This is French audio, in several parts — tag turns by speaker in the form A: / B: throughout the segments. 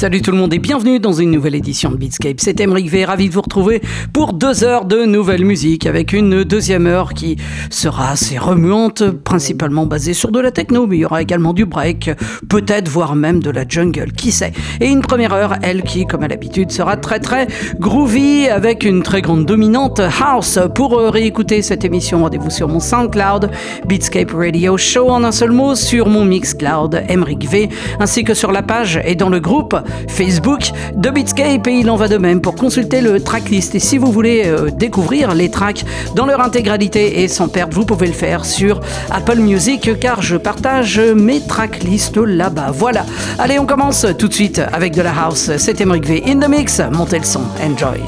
A: Salut tout le monde et bienvenue dans une nouvelle édition de Beatscape. C'est Emeric V, ravi de vous retrouver pour deux heures de nouvelle musique avec une deuxième heure qui sera assez remuante, principalement basée sur de la techno, mais il y aura également du break, peut-être voire même de la jungle, qui sait. Et une première heure, elle qui, comme à l'habitude, sera très très groovy avec une très grande dominante house. Pour réécouter cette émission, rendez-vous sur mon SoundCloud, Beatscape Radio Show en un seul mot, sur mon Mixcloud, Emeric V, ainsi que sur la page et dans le groupe Facebook de Beatscape et il en va de même pour consulter le tracklist. Et si vous voulez euh, découvrir les tracks dans leur intégralité et sans perdre, vous pouvez le faire sur Apple Music car je partage mes tracklists là-bas. Voilà. Allez, on commence tout de suite avec de la house. C'est Emric V in the mix. Montez le son. Enjoy.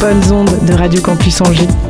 B: Bonnes ondes de Radio Campus Angers.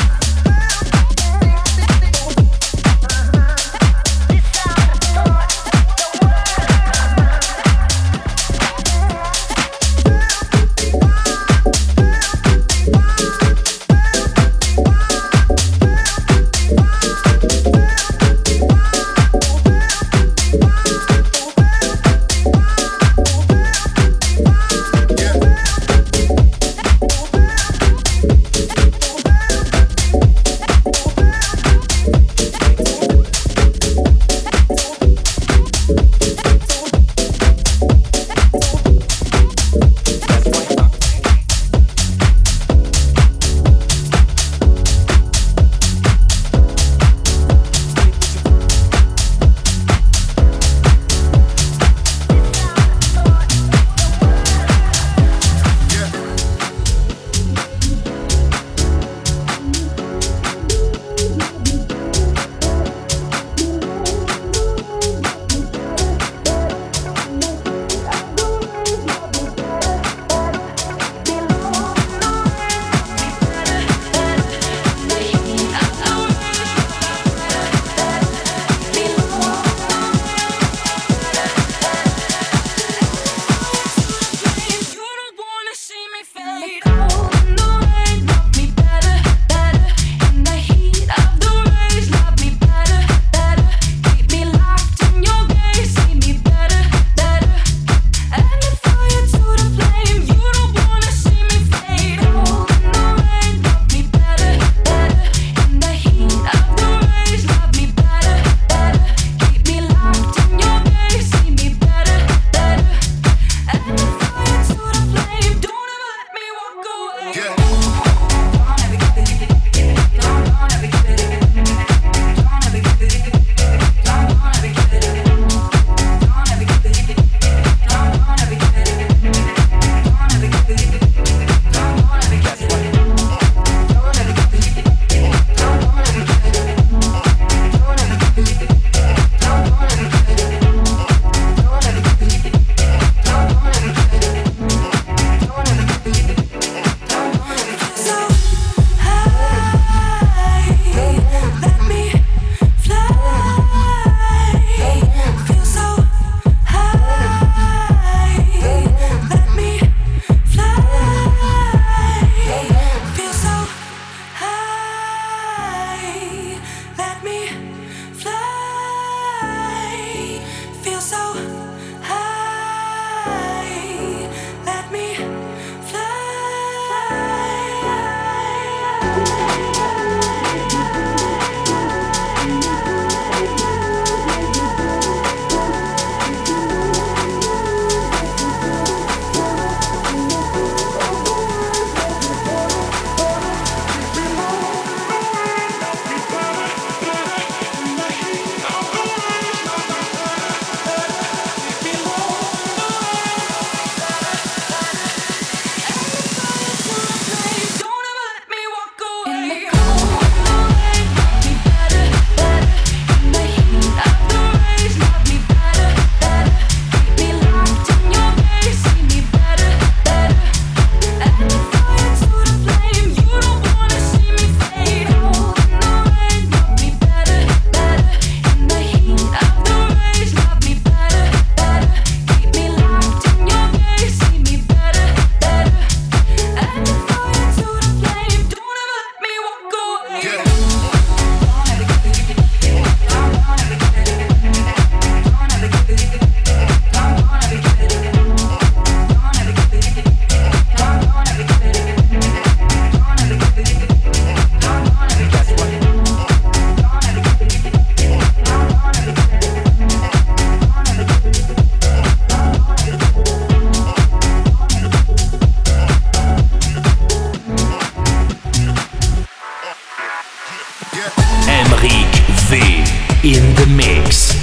C: in the mix.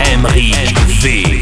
C: Emery V.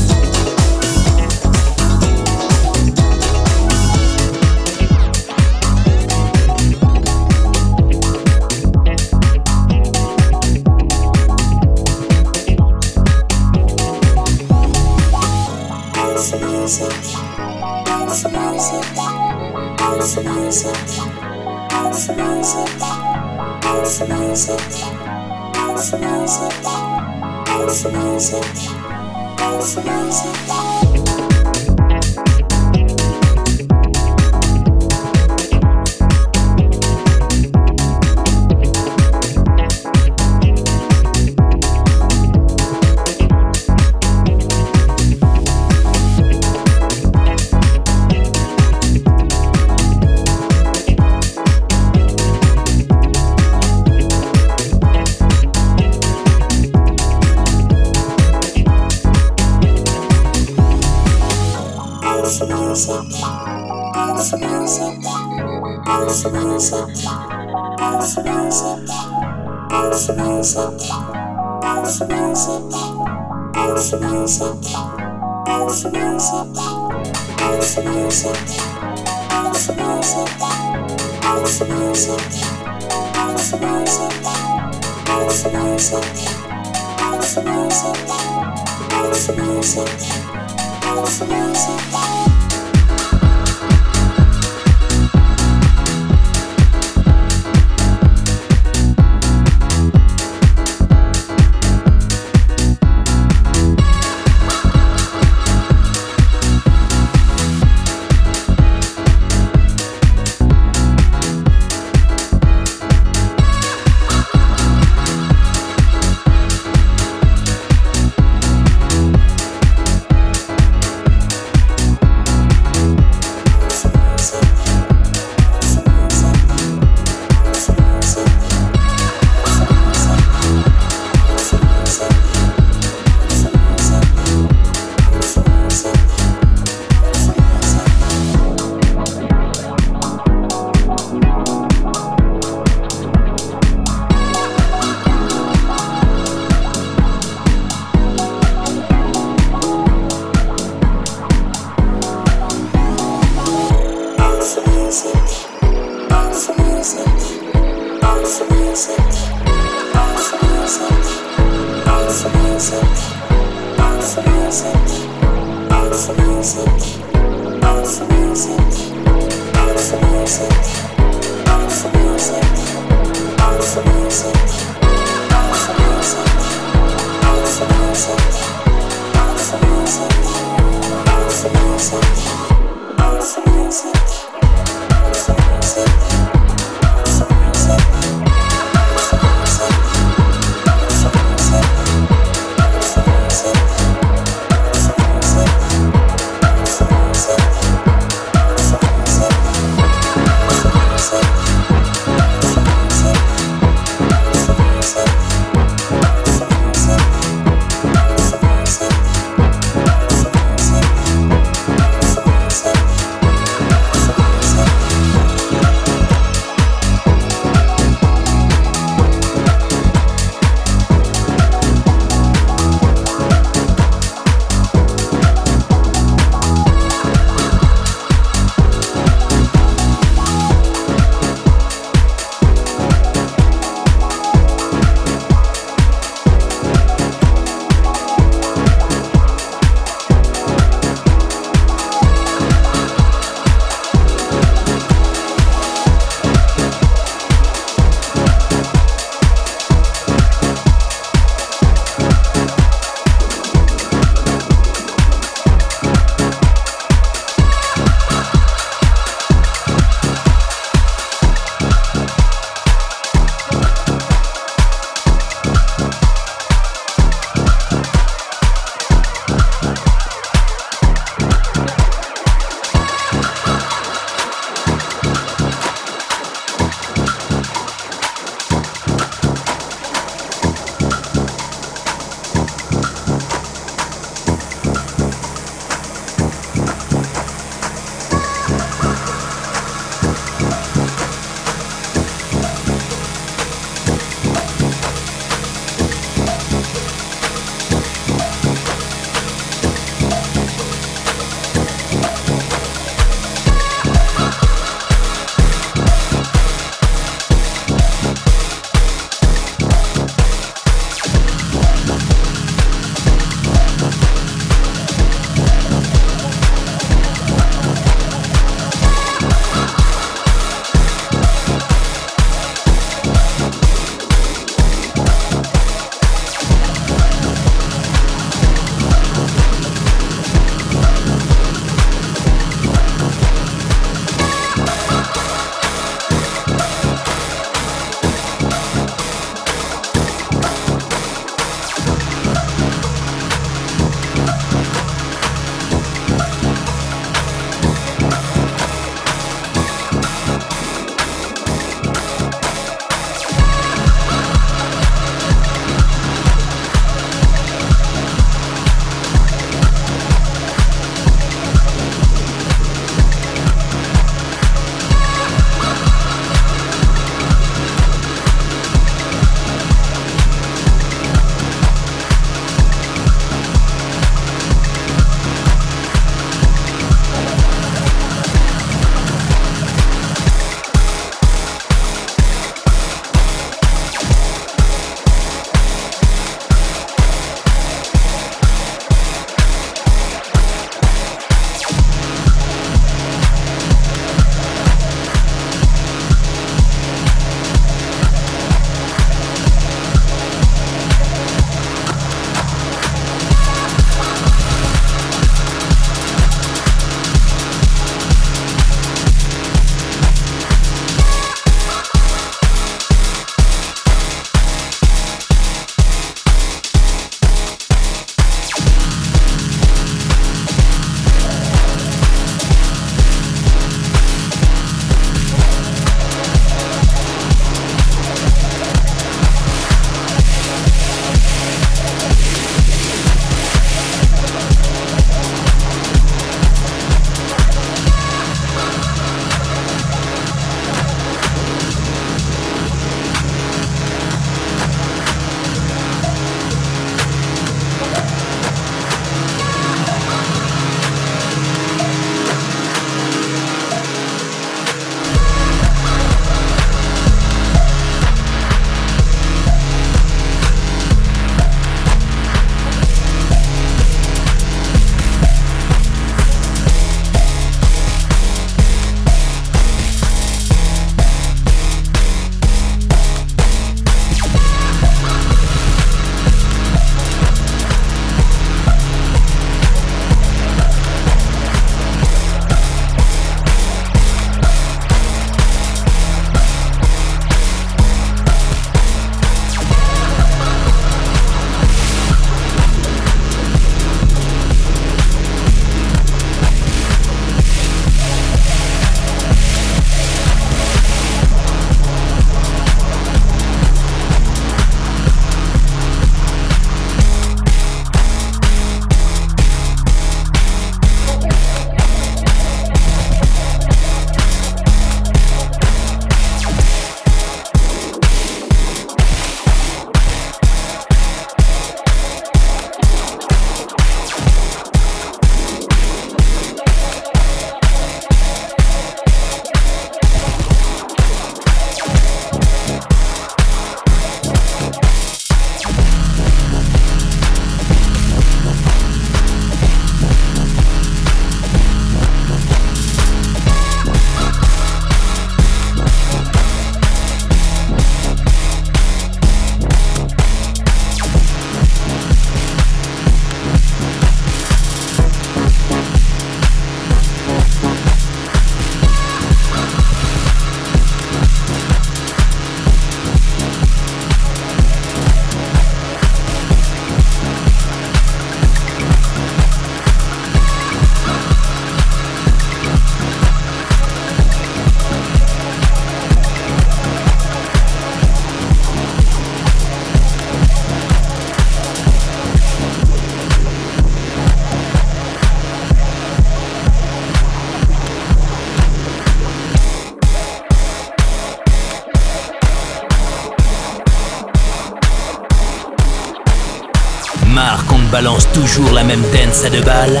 C: toujours la même dance à deux balles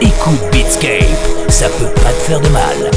C: Écoute Beatscape, ça peut pas te faire de mal.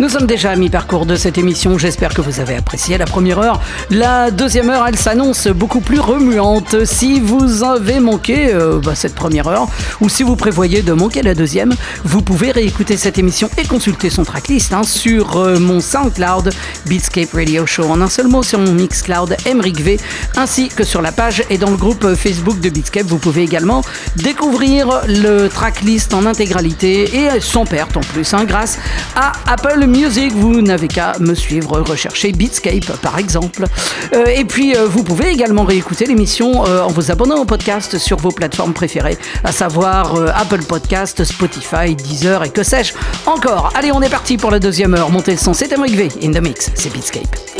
A: Nous sommes déjà à mi-parcours de cette émission. J'espère que vous avez apprécié la première heure. La deuxième heure, elle s'annonce beaucoup plus remuante. Si vous avez manqué euh, bah, cette première heure, ou si vous prévoyez de manquer la deuxième, vous pouvez réécouter cette émission et consulter son tracklist hein, sur euh, mon SoundCloud Beatscape Radio Show. En un seul mot, sur mon Mixcloud Emric V, ainsi que sur la page et dans le groupe Facebook de Beatscape. Vous pouvez également découvrir le tracklist en intégralité et sans perte en plus, hein, grâce à Apple Music. Vous n'avez qu'à me suivre, rechercher Beatscape par exemple. Euh, et puis euh, vous pouvez également réécouter l'émission euh, en vous abonnant au podcast sur vos plateformes préférées, à savoir Apple Podcast, Spotify, Deezer et que sais-je encore. Allez, on est parti pour la deuxième heure. Montez le son, c'est Emric V. In the mix, c'est Beatscape.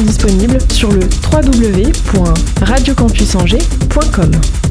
C: Disponibles sur le www.radiocampusangers.com.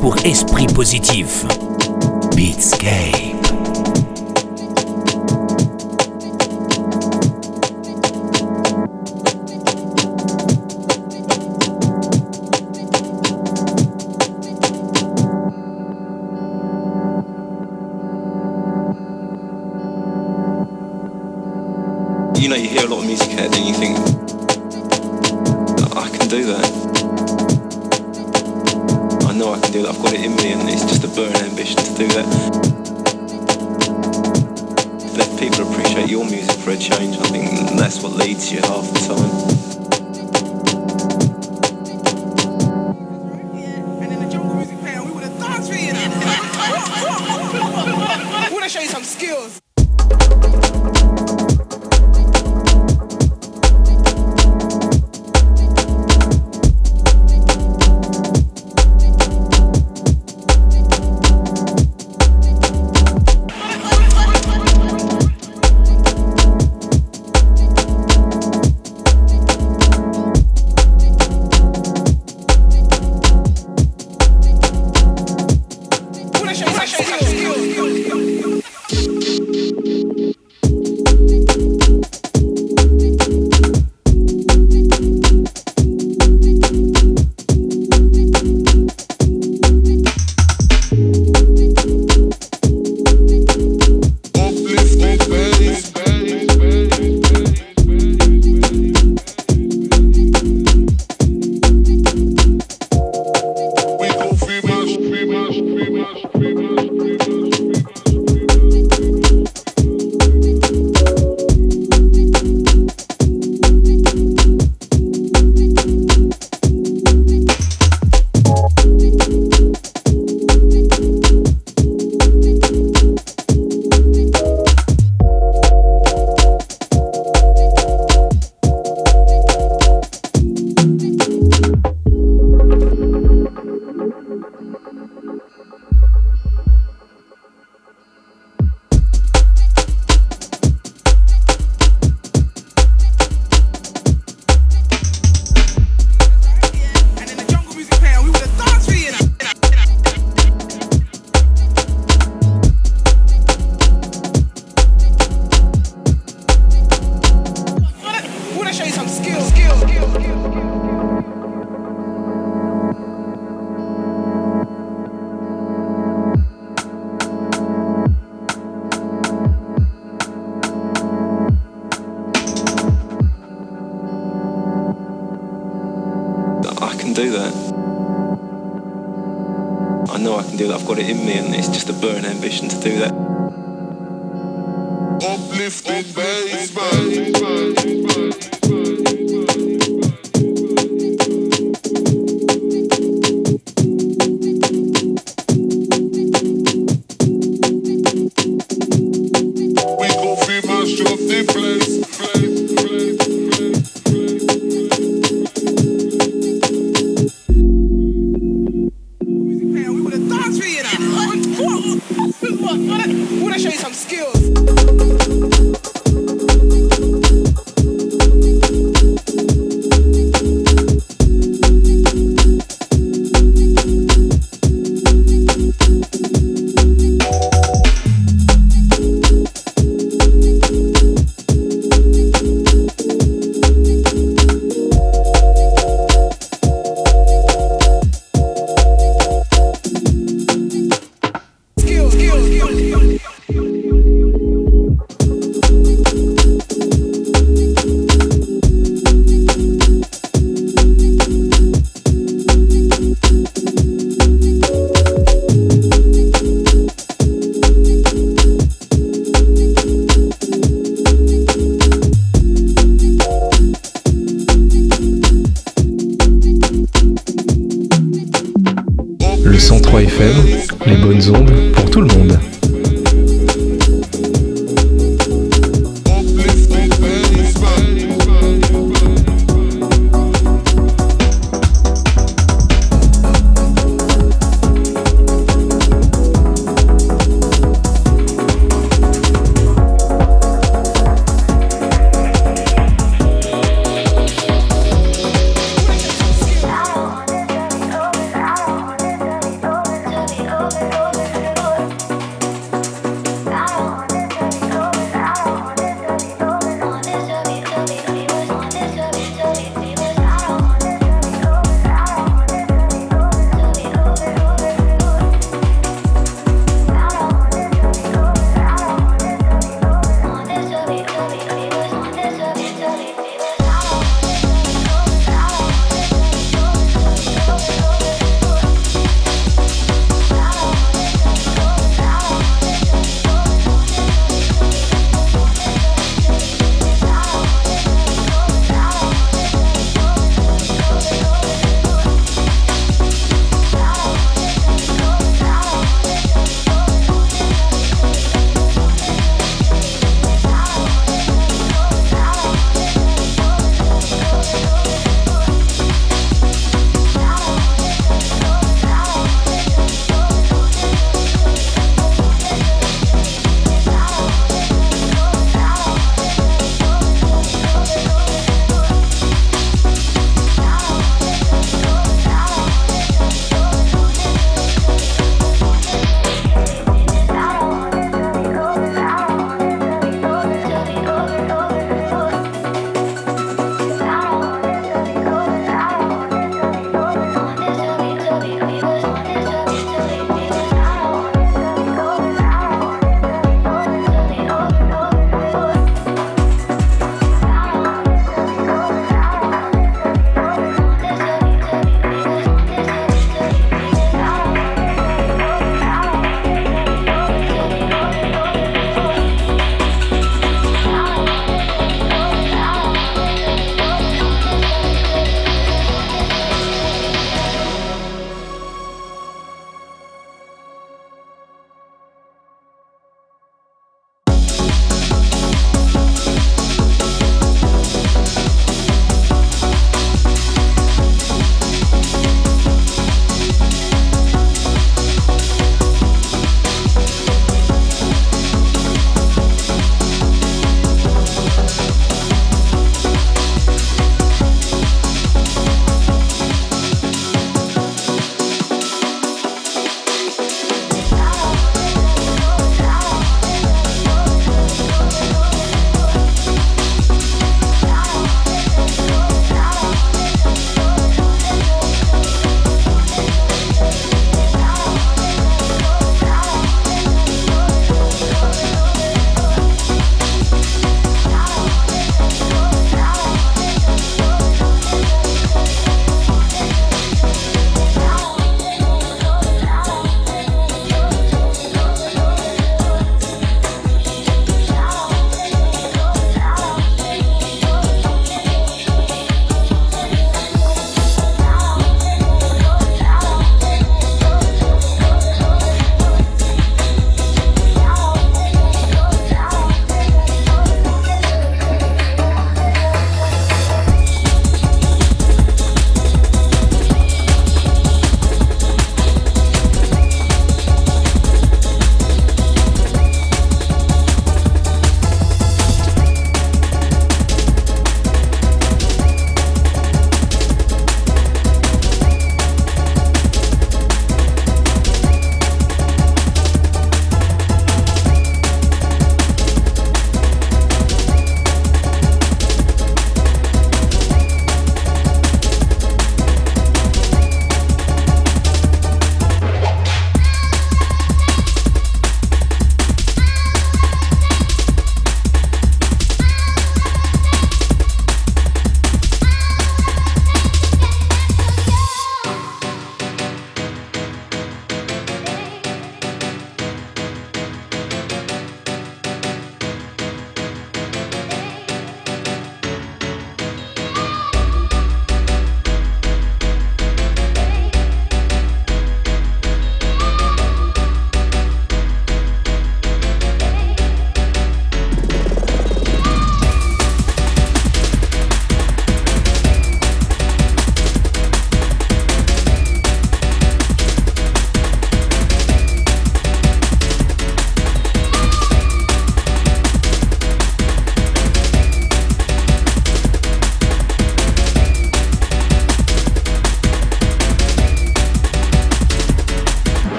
D: pour esprit positif. Beatscape.
E: Skills.